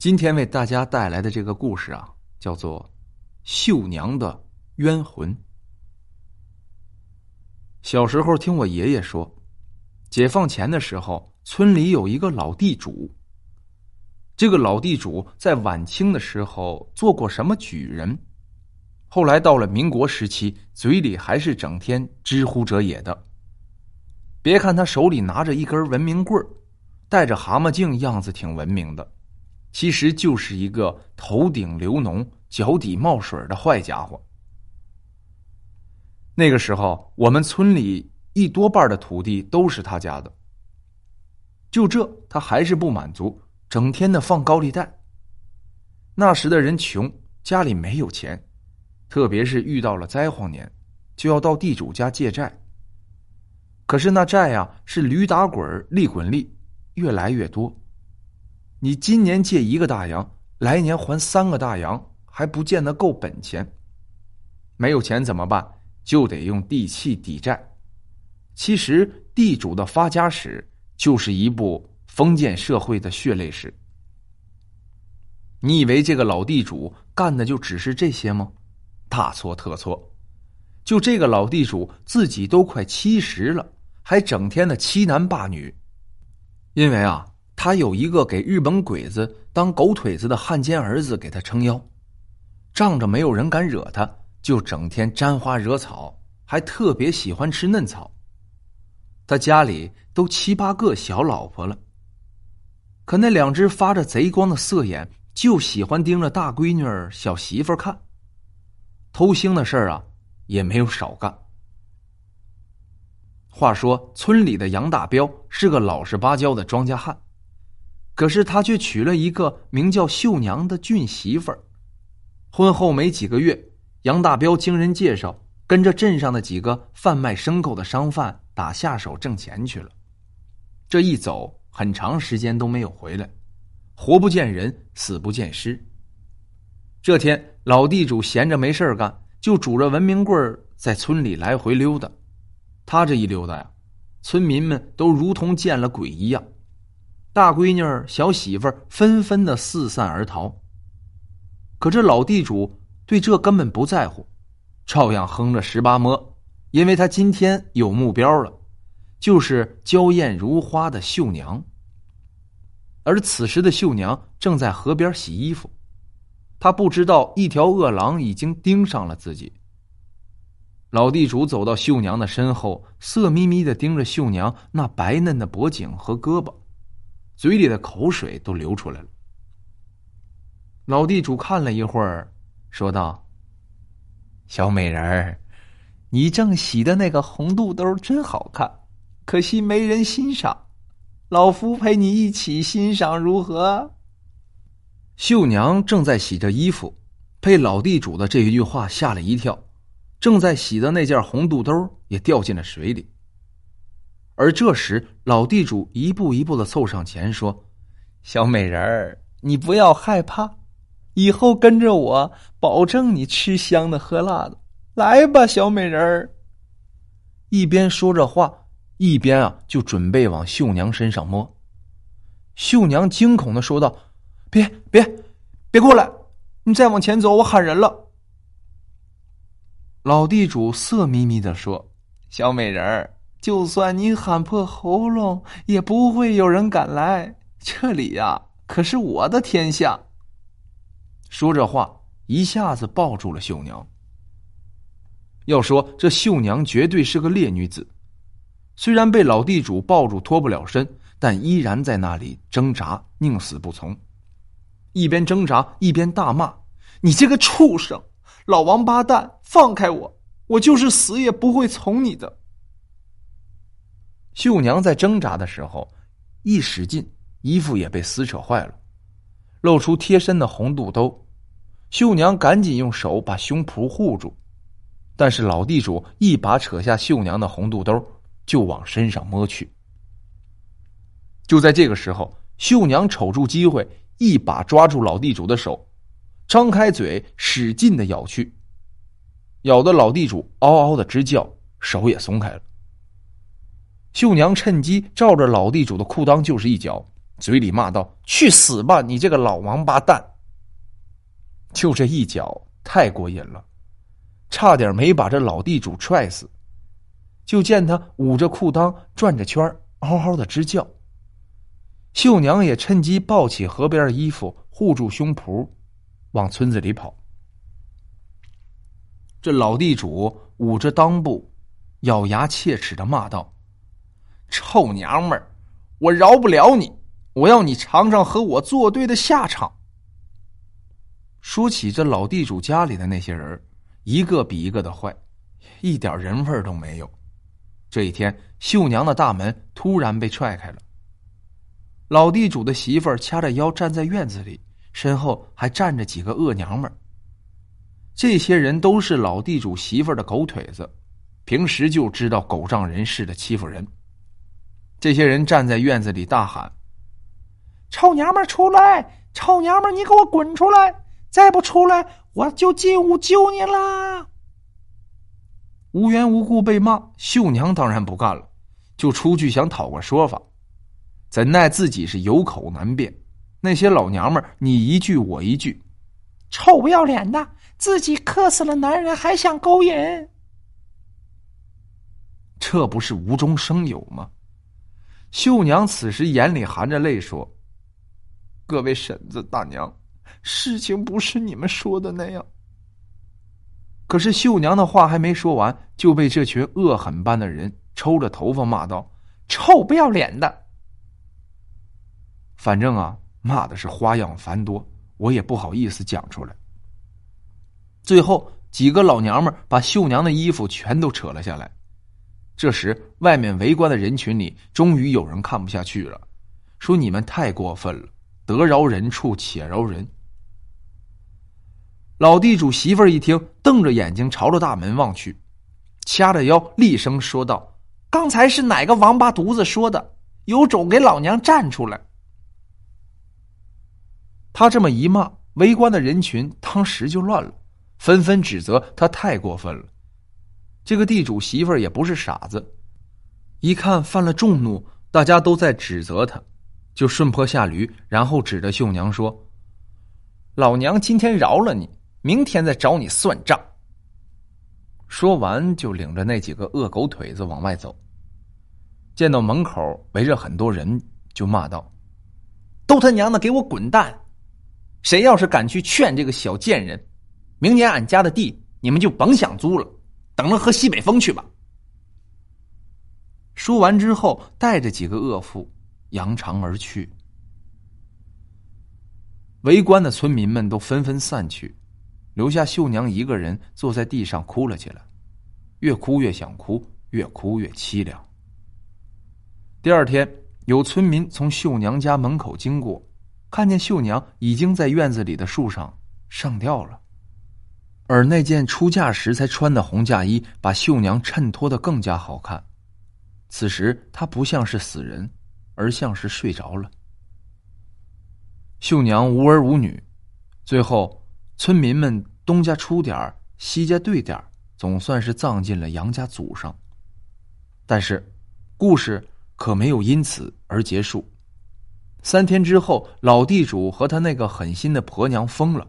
今天为大家带来的这个故事啊，叫做《绣娘的冤魂》。小时候听我爷爷说，解放前的时候，村里有一个老地主。这个老地主在晚清的时候做过什么举人？后来到了民国时期，嘴里还是整天知乎者也的。别看他手里拿着一根文明棍儿戴着蛤蟆镜，样子挺文明的。其实就是一个头顶流脓、脚底冒水的坏家伙。那个时候，我们村里一多半的土地都是他家的。就这，他还是不满足，整天的放高利贷。那时的人穷，家里没有钱，特别是遇到了灾荒年，就要到地主家借债。可是那债呀，是驴打滚利滚利，越来越多。你今年借一个大洋，来年还三个大洋，还不见得够本钱。没有钱怎么办？就得用地契抵债。其实地主的发家史就是一部封建社会的血泪史。你以为这个老地主干的就只是这些吗？大错特错。就这个老地主自己都快七十了，还整天的欺男霸女，因为啊。他有一个给日本鬼子当狗腿子的汉奸儿子给他撑腰，仗着没有人敢惹他，就整天沾花惹草，还特别喜欢吃嫩草。他家里都七八个小老婆了，可那两只发着贼光的色眼就喜欢盯着大闺女儿、小媳妇看。偷腥的事儿啊，也没有少干。话说村里的杨大彪是个老实巴交的庄稼汉。可是他却娶了一个名叫秀娘的俊媳妇儿。婚后没几个月，杨大彪经人介绍，跟着镇上的几个贩卖牲口的商贩打下手挣钱去了。这一走，很长时间都没有回来，活不见人，死不见尸。这天，老地主闲着没事干，就拄着文明棍在村里来回溜达。他这一溜达呀，村民们都如同见了鬼一样。大闺女、小媳妇纷纷的四散而逃。可这老地主对这根本不在乎，照样哼着十八摸，因为他今天有目标了，就是娇艳如花的绣娘。而此时的绣娘正在河边洗衣服，她不知道一条恶狼已经盯上了自己。老地主走到绣娘的身后，色眯眯的盯着绣娘那白嫩的脖颈和胳膊。嘴里的口水都流出来了。老地主看了一会儿，说道：“小美人儿，你正洗的那个红肚兜真好看，可惜没人欣赏。老夫陪你一起欣赏如何？”绣娘正在洗着衣服，被老地主的这一句话吓了一跳，正在洗的那件红肚兜也掉进了水里。而这时，老地主一步一步的凑上前说：“小美人儿，你不要害怕，以后跟着我，保证你吃香的喝辣的。来吧，小美人儿。”一边说着话，一边啊就准备往绣娘身上摸。绣娘惊恐的说道：“别别别过来！你再往前走，我喊人了。”老地主色眯眯的说：“小美人儿。”就算你喊破喉咙，也不会有人敢来这里呀！可是我的天下。说这话，一下子抱住了秀娘。要说这绣娘绝对是个烈女子，虽然被老地主抱住脱不了身，但依然在那里挣扎，宁死不从。一边挣扎一边大骂：“你这个畜生，老王八蛋，放开我！我就是死也不会从你的。”绣娘在挣扎的时候，一使劲，衣服也被撕扯坏了，露出贴身的红肚兜。绣娘赶紧用手把胸脯护住，但是老地主一把扯下绣娘的红肚兜，就往身上摸去。就在这个时候，绣娘瞅住机会，一把抓住老地主的手，张开嘴使劲的咬去，咬的老地主嗷嗷的直叫，手也松开了。秀娘趁机照着老地主的裤裆就是一脚，嘴里骂道：“去死吧，你这个老王八蛋！”就这一脚太过瘾了，差点没把这老地主踹死。就见他捂着裤裆转着圈嗷嗷的直叫。秀娘也趁机抱起河边的衣服护住胸脯，往村子里跑。这老地主捂着裆部，咬牙切齿的骂道：“臭娘们儿，我饶不了你！我要你尝尝和我作对的下场。”说起这老地主家里的那些人，一个比一个的坏，一点人味都没有。这一天，秀娘的大门突然被踹开了。老地主的媳妇儿掐着腰站在院子里，身后还站着几个恶娘们儿。这些人都是老地主媳妇儿的狗腿子，平时就知道狗仗人势的欺负人。这些人站在院子里大喊：“臭娘们出来！臭娘们你给我滚出来！再不出来，我就进屋救你啦！”无缘无故被骂，秀娘当然不干了，就出去想讨个说法，怎奈自己是有口难辩，那些老娘们你一句我一句，臭不要脸的！自己克死了男人，还想勾引？这不是无中生有吗？秀娘此时眼里含着泪说：“各位婶子、大娘，事情不是你们说的那样。”可是秀娘的话还没说完，就被这群恶狠般的人抽着头发骂道：“臭不要脸的！”反正啊，骂的是花样繁多，我也不好意思讲出来。最后，几个老娘们把秀娘的衣服全都扯了下来。这时，外面围观的人群里，终于有人看不下去了，说：“你们太过分了，得饶人处且饶人。”老地主媳妇儿一听，瞪着眼睛朝着大门望去，掐着腰厉声说道：“刚才是哪个王八犊子说的？有种给老娘站出来！”他这么一骂，围观的人群当时就乱了。纷纷指责他太过分了。这个地主媳妇儿也不是傻子，一看犯了众怒，大家都在指责他，就顺坡下驴，然后指着秀娘说：“老娘今天饶了你，明天再找你算账。”说完，就领着那几个恶狗腿子往外走。见到门口围着很多人，就骂道：“都他娘的给我滚蛋！谁要是敢去劝这个小贱人！”明年俺家的地，你们就甭想租了，等着喝西北风去吧。说完之后，带着几个恶妇扬长而去。围观的村民们都纷纷散去，留下秀娘一个人坐在地上哭了起来，越哭越想哭，越哭越凄凉。第二天，有村民从秀娘家门口经过，看见秀娘已经在院子里的树上上吊了。而那件出嫁时才穿的红嫁衣，把秀娘衬托的更加好看。此时她不像是死人，而像是睡着了。秀娘无儿无女，最后村民们东家出点，西家兑点，总算是葬进了杨家祖上。但是，故事可没有因此而结束。三天之后，老地主和他那个狠心的婆娘疯了。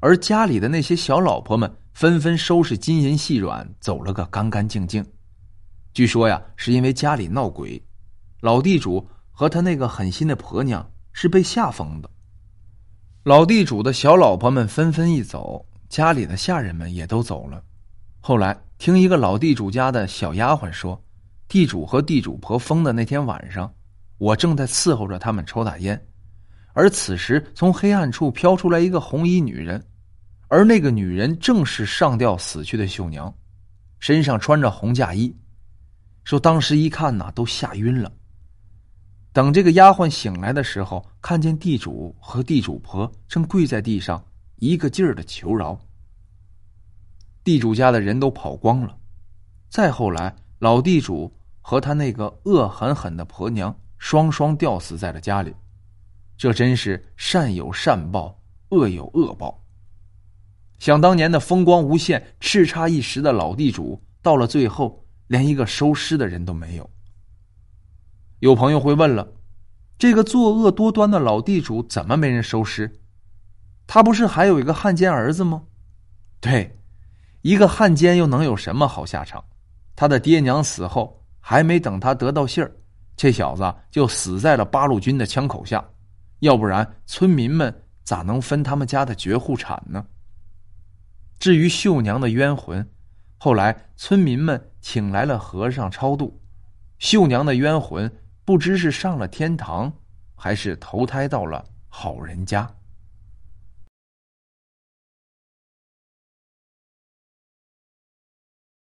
而家里的那些小老婆们纷纷收拾金银细软，走了个干干净净。据说呀，是因为家里闹鬼，老地主和他那个狠心的婆娘是被吓疯的。老地主的小老婆们纷纷一走，家里的下人们也都走了。后来听一个老地主家的小丫鬟说，地主和地主婆疯的那天晚上，我正在伺候着他们抽大烟。而此时，从黑暗处飘出来一个红衣女人，而那个女人正是上吊死去的秀娘，身上穿着红嫁衣。说当时一看呐，都吓晕了。等这个丫鬟醒来的时候，看见地主和地主婆正跪在地上，一个劲儿的求饶。地主家的人都跑光了。再后来，老地主和他那个恶狠狠的婆娘双双吊死在了家里。这真是善有善报，恶有恶报。想当年的风光无限、叱咤一时的老地主，到了最后连一个收尸的人都没有。有朋友会问了：这个作恶多端的老地主怎么没人收尸？他不是还有一个汉奸儿子吗？对，一个汉奸又能有什么好下场？他的爹娘死后，还没等他得到信儿，这小子就死在了八路军的枪口下。要不然，村民们咋能分他们家的绝户产呢？至于绣娘的冤魂，后来村民们请来了和尚超度，绣娘的冤魂不知是上了天堂，还是投胎到了好人家。